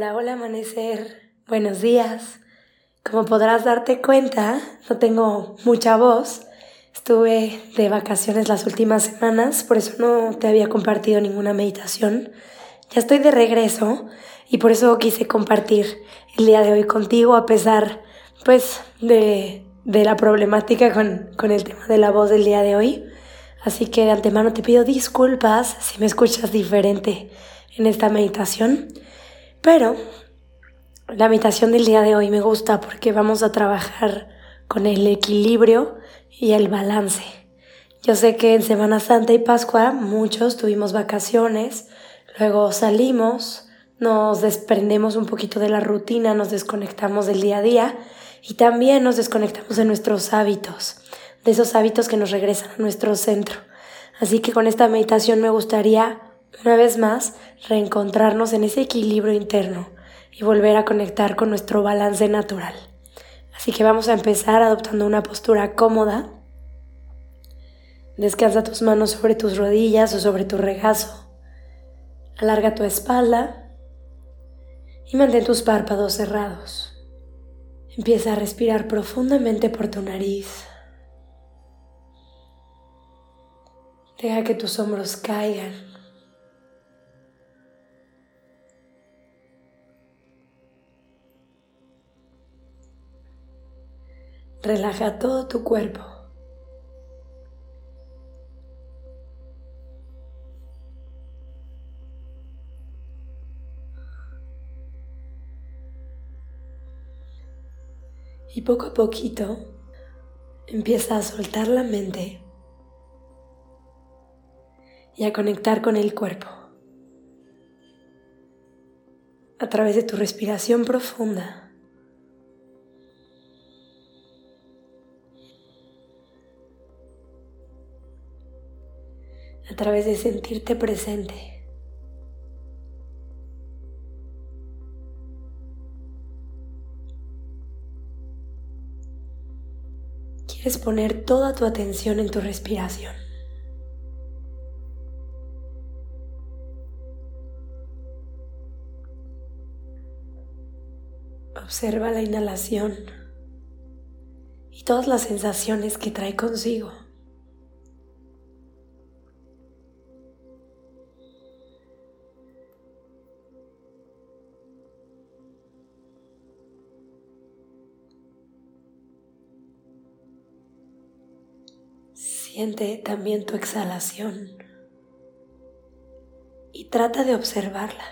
Hola, hola amanecer, buenos días. Como podrás darte cuenta, no tengo mucha voz. Estuve de vacaciones las últimas semanas, por eso no te había compartido ninguna meditación. Ya estoy de regreso y por eso quise compartir el día de hoy contigo a pesar pues de, de la problemática con, con el tema de la voz del día de hoy. Así que de antemano te pido disculpas si me escuchas diferente en esta meditación. Pero la meditación del día de hoy me gusta porque vamos a trabajar con el equilibrio y el balance. Yo sé que en Semana Santa y Pascua muchos tuvimos vacaciones, luego salimos, nos desprendemos un poquito de la rutina, nos desconectamos del día a día y también nos desconectamos de nuestros hábitos, de esos hábitos que nos regresan a nuestro centro. Así que con esta meditación me gustaría una vez más, reencontrarnos en ese equilibrio interno y volver a conectar con nuestro balance natural. Así que vamos a empezar adoptando una postura cómoda. Descansa tus manos sobre tus rodillas o sobre tu regazo. Alarga tu espalda y mantén tus párpados cerrados. Empieza a respirar profundamente por tu nariz. Deja que tus hombros caigan Relaja todo tu cuerpo. Y poco a poquito empieza a soltar la mente y a conectar con el cuerpo. A través de tu respiración profunda. A través de sentirte presente. Quieres poner toda tu atención en tu respiración. Observa la inhalación y todas las sensaciones que trae consigo. Siente también tu exhalación y trata de observarla.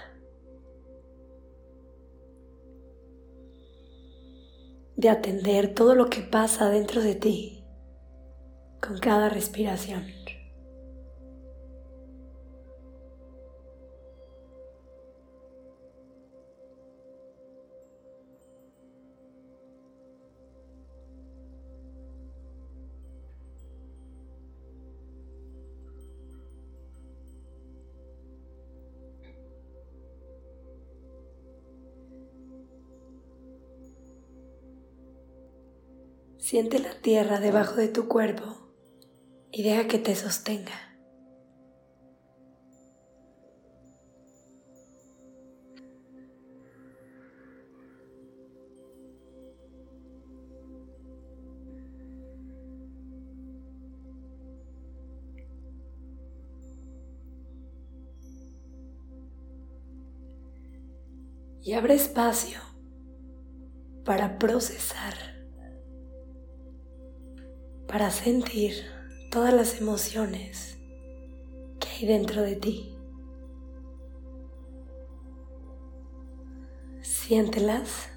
De atender todo lo que pasa dentro de ti con cada respiración. Siente la tierra debajo de tu cuerpo y deja que te sostenga. Y abre espacio para procesar para sentir todas las emociones que hay dentro de ti. Siéntelas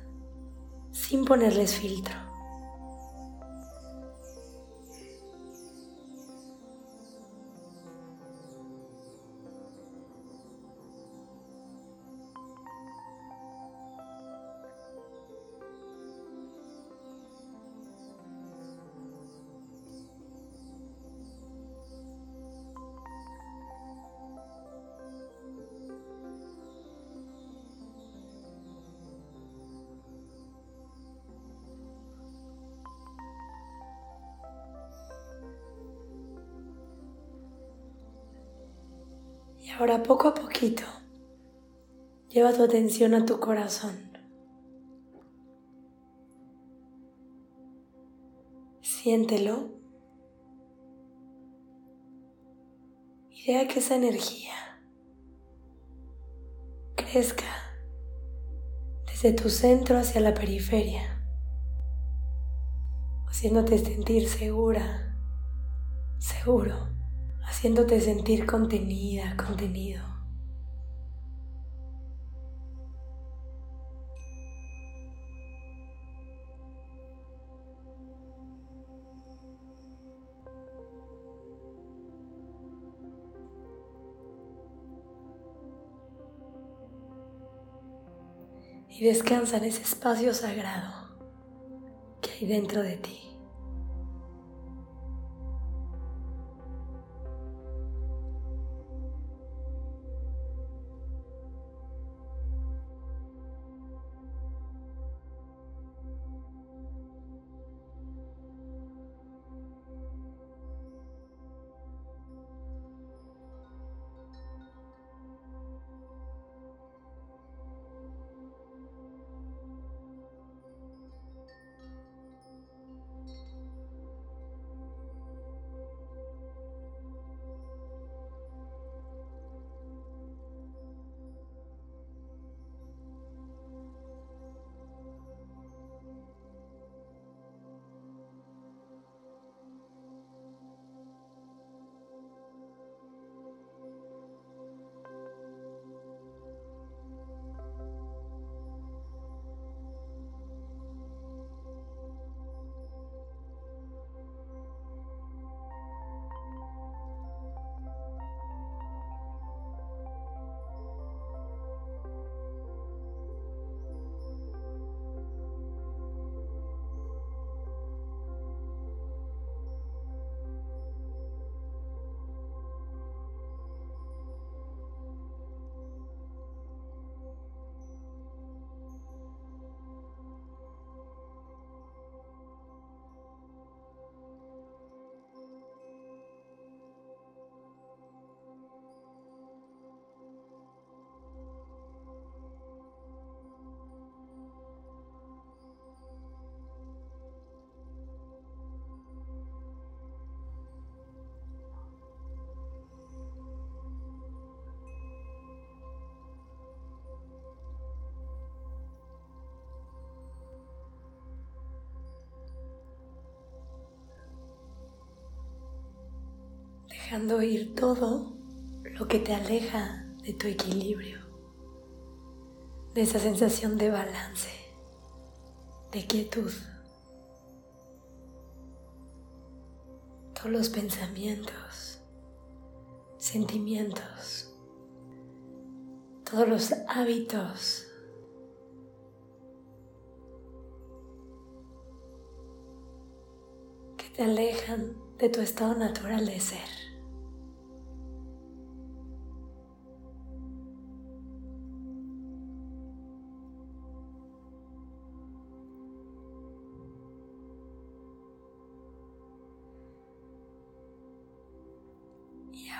sin ponerles filtro. Ahora poco a poquito Lleva tu atención a tu corazón. Siéntelo. Y deja que esa energía crezca desde tu centro hacia la periferia, haciéndote sentir segura, seguro, haciéndote sentir contenida, contenido. y descansa en ese espacio sagrado que hay dentro de ti. Dejando ir todo lo que te aleja de tu equilibrio, de esa sensación de balance, de quietud. Todos los pensamientos, sentimientos, todos los hábitos. que te alejan de tu estado natural de ser.